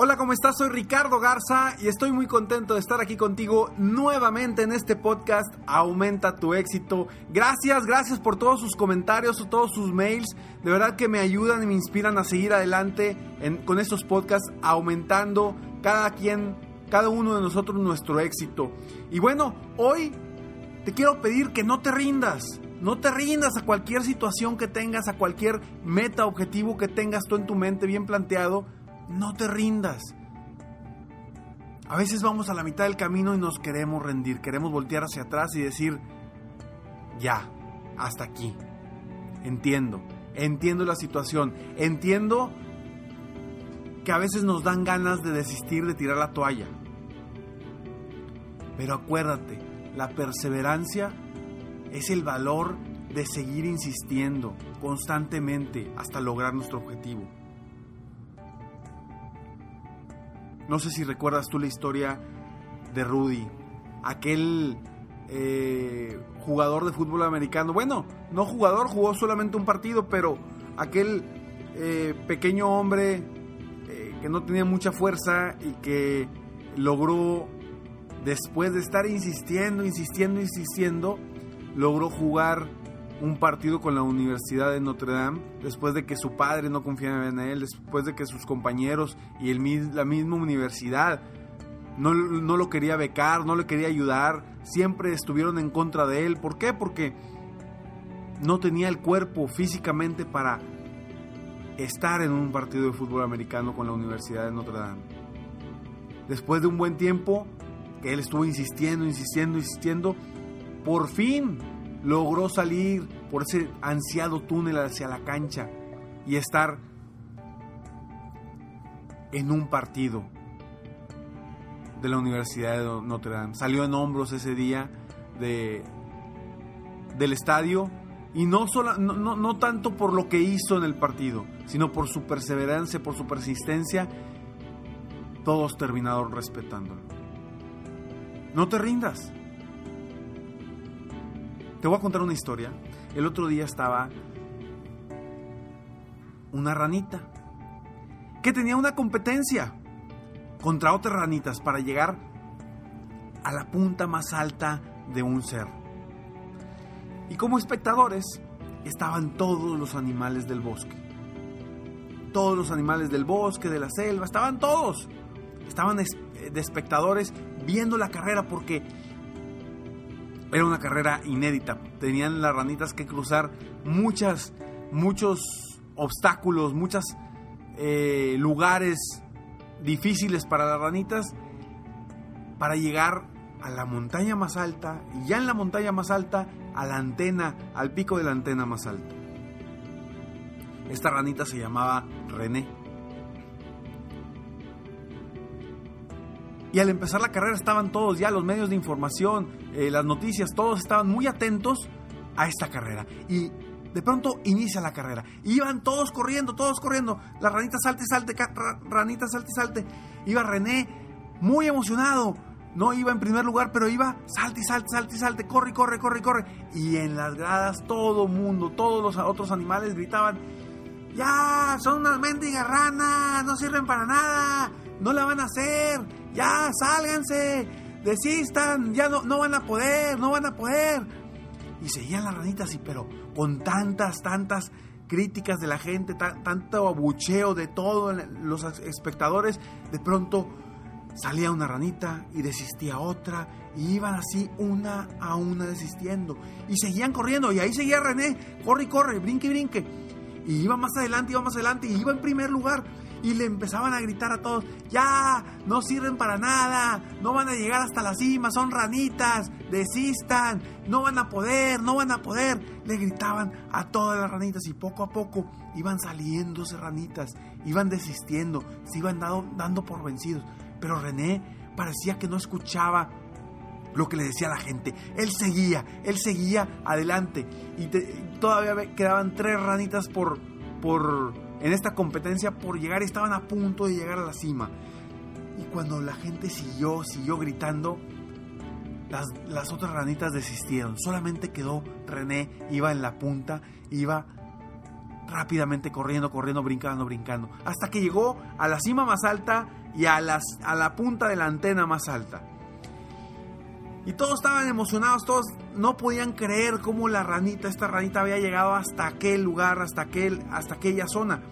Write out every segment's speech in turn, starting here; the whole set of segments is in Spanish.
Hola, ¿cómo estás? Soy Ricardo Garza y estoy muy contento de estar aquí contigo nuevamente en este podcast Aumenta tu éxito. Gracias, gracias por todos sus comentarios todos sus mails. De verdad que me ayudan y me inspiran a seguir adelante con estos podcasts, aumentando cada quien, cada uno de nosotros nuestro éxito. Y bueno, hoy te quiero pedir que no te rindas. No te rindas a cualquier situación que tengas, a cualquier meta, objetivo que tengas tú en tu mente bien planteado no te rindas. A veces vamos a la mitad del camino y nos queremos rendir, queremos voltear hacia atrás y decir, ya, hasta aquí. Entiendo, entiendo la situación, entiendo que a veces nos dan ganas de desistir, de tirar la toalla. Pero acuérdate, la perseverancia es el valor de seguir insistiendo constantemente hasta lograr nuestro objetivo. No sé si recuerdas tú la historia de Rudy, aquel eh, jugador de fútbol americano. Bueno, no jugador, jugó solamente un partido, pero aquel eh, pequeño hombre eh, que no tenía mucha fuerza y que logró, después de estar insistiendo, insistiendo, insistiendo, logró jugar un partido con la Universidad de Notre Dame, después de que su padre no confiaba en él, después de que sus compañeros y la misma universidad no, no lo quería becar, no le quería ayudar, siempre estuvieron en contra de él. ¿Por qué? Porque no tenía el cuerpo físicamente para estar en un partido de fútbol americano con la Universidad de Notre Dame. Después de un buen tiempo, que él estuvo insistiendo, insistiendo, insistiendo, por fin logró salir por ese ansiado túnel hacia la cancha y estar en un partido de la Universidad de Notre Dame. Salió en hombros ese día de, del estadio y no, no, no tanto por lo que hizo en el partido, sino por su perseverancia, por su persistencia, todos terminaron respetándolo. No te rindas. Te voy a contar una historia. El otro día estaba una ranita que tenía una competencia contra otras ranitas para llegar a la punta más alta de un cerro. Y como espectadores estaban todos los animales del bosque. Todos los animales del bosque, de la selva, estaban todos. Estaban de espectadores viendo la carrera porque era una carrera inédita. Tenían las ranitas que cruzar muchas, muchos obstáculos, muchos eh, lugares difíciles para las ranitas para llegar a la montaña más alta y ya en la montaña más alta a la antena, al pico de la antena más alta. Esta ranita se llamaba René. Y al empezar la carrera estaban todos ya los medios de información, eh, las noticias, todos estaban muy atentos a esta carrera. Y de pronto inicia la carrera. iban todos corriendo, todos corriendo. La ranita salte, salte, ranita salte, salte. Iba René muy emocionado, no iba en primer lugar, pero iba salte salte, salte salte, corre, corre, corre, corre. Y en las gradas todo mundo, todos los otros animales gritaban, ya, son unas mendigas ranas, no sirven para nada, no la van a hacer, ya, sálganse, desistan, ya no, no van a poder, no van a poder. Y seguían las ranitas, y pero con tantas, tantas críticas de la gente, tanto abucheo de todos los espectadores, de pronto salía una ranita y desistía otra, y iban así una a una desistiendo. Y seguían corriendo, y ahí seguía René, corre y corre, brinque y brinque. Y iba más adelante, iba más adelante, y iba en primer lugar. Y le empezaban a gritar a todos, ya, no sirven para nada, no van a llegar hasta la cima, son ranitas, desistan, no van a poder, no van a poder. Le gritaban a todas las ranitas y poco a poco iban saliéndose ranitas, iban desistiendo, se iban dando por vencidos. Pero René parecía que no escuchaba lo que le decía la gente. Él seguía, él seguía adelante. Y todavía quedaban tres ranitas por, por, en esta competencia por llegar estaban a punto de llegar a la cima. Y cuando la gente siguió, siguió gritando, las, las otras ranitas desistieron. Solamente quedó René, iba en la punta, iba rápidamente corriendo, corriendo, brincando, brincando. Hasta que llegó a la cima más alta y a, las, a la punta de la antena más alta. Y todos estaban emocionados, todos no podían creer cómo la ranita, esta ranita había llegado hasta aquel lugar, hasta, aquel, hasta aquella zona.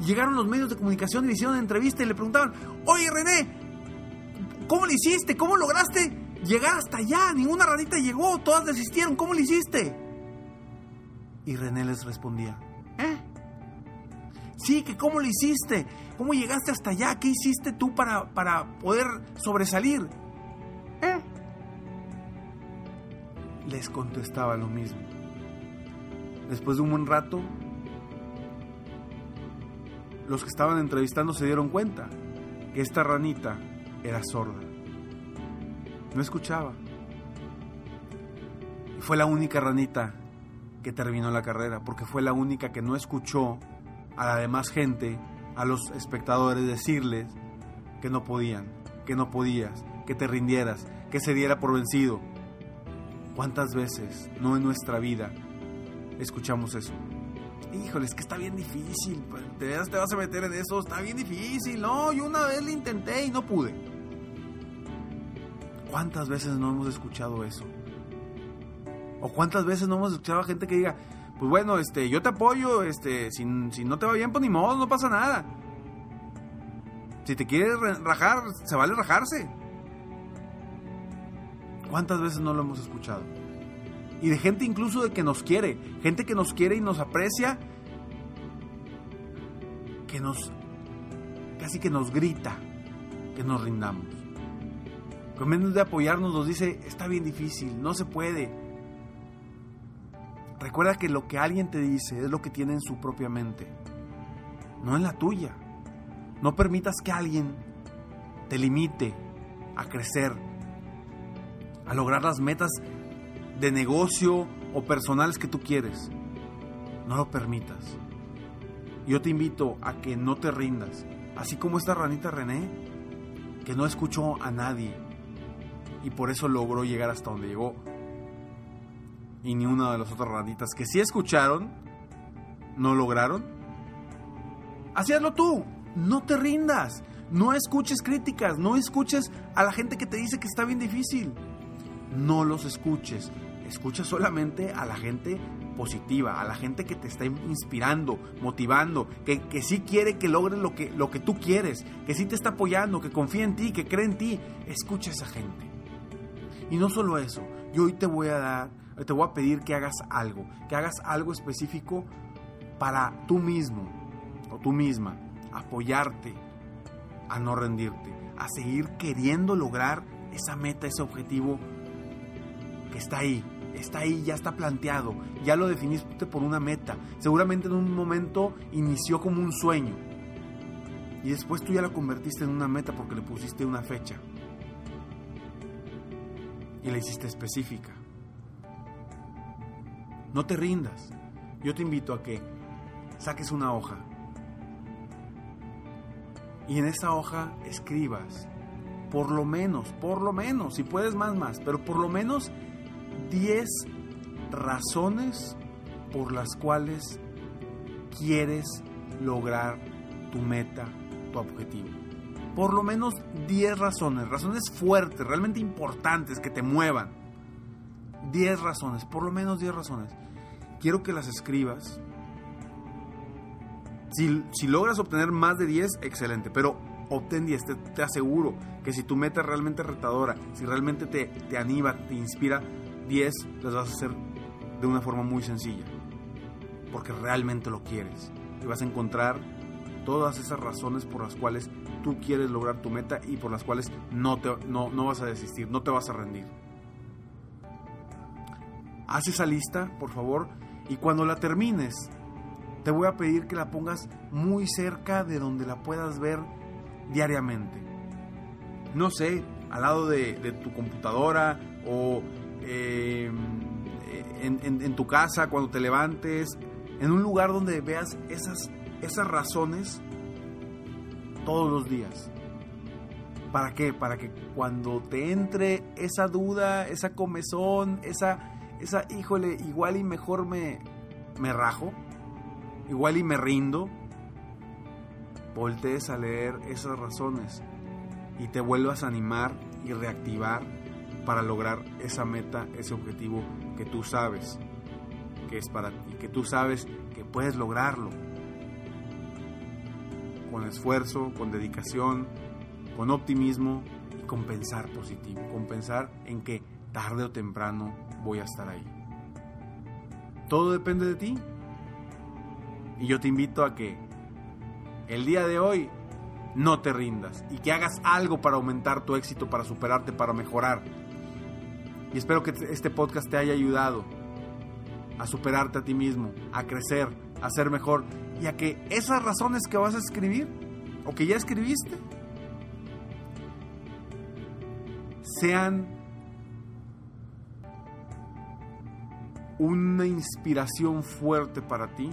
Llegaron los medios de comunicación y le hicieron entrevista y le preguntaban, oye René, ¿cómo lo hiciste? ¿Cómo lograste llegar hasta allá? Ninguna ranita llegó, todas desistieron, ¿cómo lo hiciste? Y René les respondía, ¿eh? Sí, que cómo lo hiciste, cómo llegaste hasta allá, qué hiciste tú para, para poder sobresalir. Les contestaba lo mismo. Después de un buen rato, los que estaban entrevistando se dieron cuenta que esta ranita era sorda. No escuchaba. Y fue la única ranita que terminó la carrera, porque fue la única que no escuchó a la demás gente, a los espectadores, decirles que no podían, que no podías, que te rindieras, que se diera por vencido. ¿Cuántas veces, no en nuestra vida, escuchamos eso? Híjole, es que está bien difícil, te, vas a meter en eso, está bien difícil. No, yo una vez lo intenté y no pude. ¿Cuántas veces no hemos escuchado eso? ¿O cuántas veces no hemos escuchado a gente que diga, pues bueno, este, yo te apoyo, este, si, si no te va bien, pues ni modo, no pasa nada. Si te quieres rajar, se vale rajarse. ¿Cuántas veces no lo hemos escuchado? Y de gente incluso de que nos quiere, gente que nos quiere y nos aprecia, que nos, casi que nos grita que nos rindamos. Con menos de apoyarnos nos dice, está bien difícil, no se puede, Recuerda que lo que alguien te dice es lo que tiene en su propia mente, no en la tuya. No permitas que alguien te limite a crecer, a lograr las metas de negocio o personales que tú quieres. No lo permitas. Yo te invito a que no te rindas, así como esta ranita René, que no escuchó a nadie y por eso logró llegar hasta donde llegó y ni una de las otras ranitas que sí escucharon, no lograron. Así hazlo tú, no te rindas, no escuches críticas, no escuches a la gente que te dice que está bien difícil. No los escuches, escucha solamente a la gente positiva, a la gente que te está inspirando, motivando, que, que sí quiere que logres lo que, lo que tú quieres, que sí te está apoyando, que confía en ti, que cree en ti. Escucha a esa gente. Y no solo eso, yo hoy te voy a dar te voy a pedir que hagas algo, que hagas algo específico para tú mismo o tú misma, apoyarte a no rendirte, a seguir queriendo lograr esa meta, ese objetivo está ahí, está ahí, ya está planteado, ya lo definiste por una meta, seguramente en un momento inició como un sueño y después tú ya lo convertiste en una meta porque le pusiste una fecha y la hiciste específica. No te rindas. Yo te invito a que saques una hoja y en esa hoja escribas por lo menos, por lo menos, si puedes más, más, pero por lo menos 10 razones por las cuales quieres lograr tu meta, tu objetivo. Por lo menos 10 razones, razones fuertes, realmente importantes que te muevan. 10 razones, por lo menos 10 razones. Quiero que las escribas. Si, logras obtener más de 10, excelente, pero obtén 10, te, aseguro que si tu meta es realmente retadora, si realmente te, te anima, te inspira, 10 las vas a hacer de una forma muy sencilla, porque realmente lo quieres y vas a encontrar todas esas razones por las cuales tú quieres lograr tu meta y por las cuales no, te, no, no vas a desistir, no te vas a rendir. Haz esa lista, por favor, y cuando la termines, te voy a pedir que la pongas muy cerca de donde la puedas ver diariamente. No sé, al lado de, tu computadora o eh, en, tu casa cuando te levantes, en un lugar donde veas esas, esas razones todos los días. ¿Para qué? Para que cuando te entre esa duda, esa comezón, esa, esa, híjole, igual y mejor me, me rajo, igual y me rindo, voltees a leer esas razones y te vuelvas a animar y reactivar para lograr esa meta, ese objetivo que tú sabes que es para ti, que tú sabes que puedes lograrlo. Con esfuerzo, con dedicación, con optimismo y con pensar positivo, con pensar en que tarde o temprano voy a estar ahí. Todo depende de ti. Y yo te invito a que el día de hoy no te rindas y que hagas algo para aumentar tu éxito, para superarte, para mejorar. Y espero que este podcast te haya ayudado a superarte a ti mismo, a crecer, a ser mejor y a que esas razones que vas a escribir o que ya escribiste sean una inspiración fuerte para ti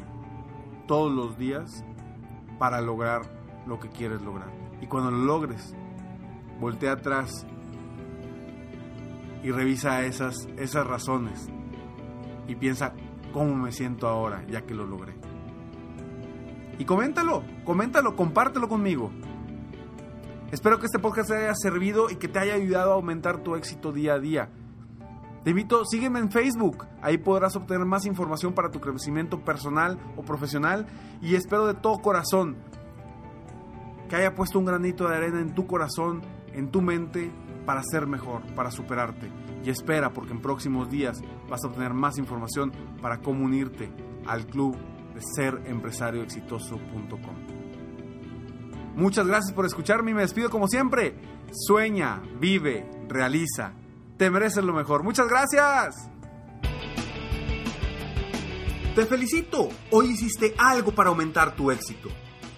todos los días para lograr lo que quieres lograr. Y cuando lo logres, voltea atrás y revisa esas, esas razones y piensa cómo me siento ahora ya que lo logré. Y coméntalo, coméntalo, compártelo conmigo. Espero que este podcast te haya servido y que te haya ayudado a aumentar tu éxito día a día. Te invito, sígueme en Facebook, ahí podrás obtener más información para tu crecimiento personal o profesional y espero de todo corazón que haya puesto un granito de arena en tu corazón, en tu mente, para ser mejor, para superarte. Y espera, porque en próximos días vas a obtener más información para cómo unirte al club de serempresarioexitoso.com. Muchas gracias por escucharme y me despido como siempre. Sueña, vive, realiza. Te mereces lo mejor. Muchas gracias. Te felicito. Hoy hiciste algo para aumentar tu éxito.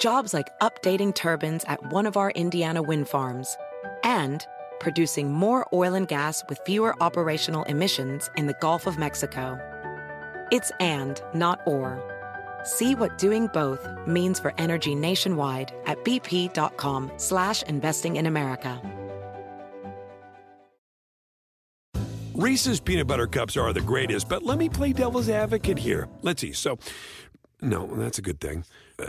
Jobs like updating turbines at one of our Indiana wind farms and producing more oil and gas with fewer operational emissions in the Gulf of Mexico. It's and, not or. See what doing both means for energy nationwide at bp.com slash investing in America. Reese's peanut butter cups are the greatest, but let me play devil's advocate here. Let's see. So, no, that's a good thing. Uh,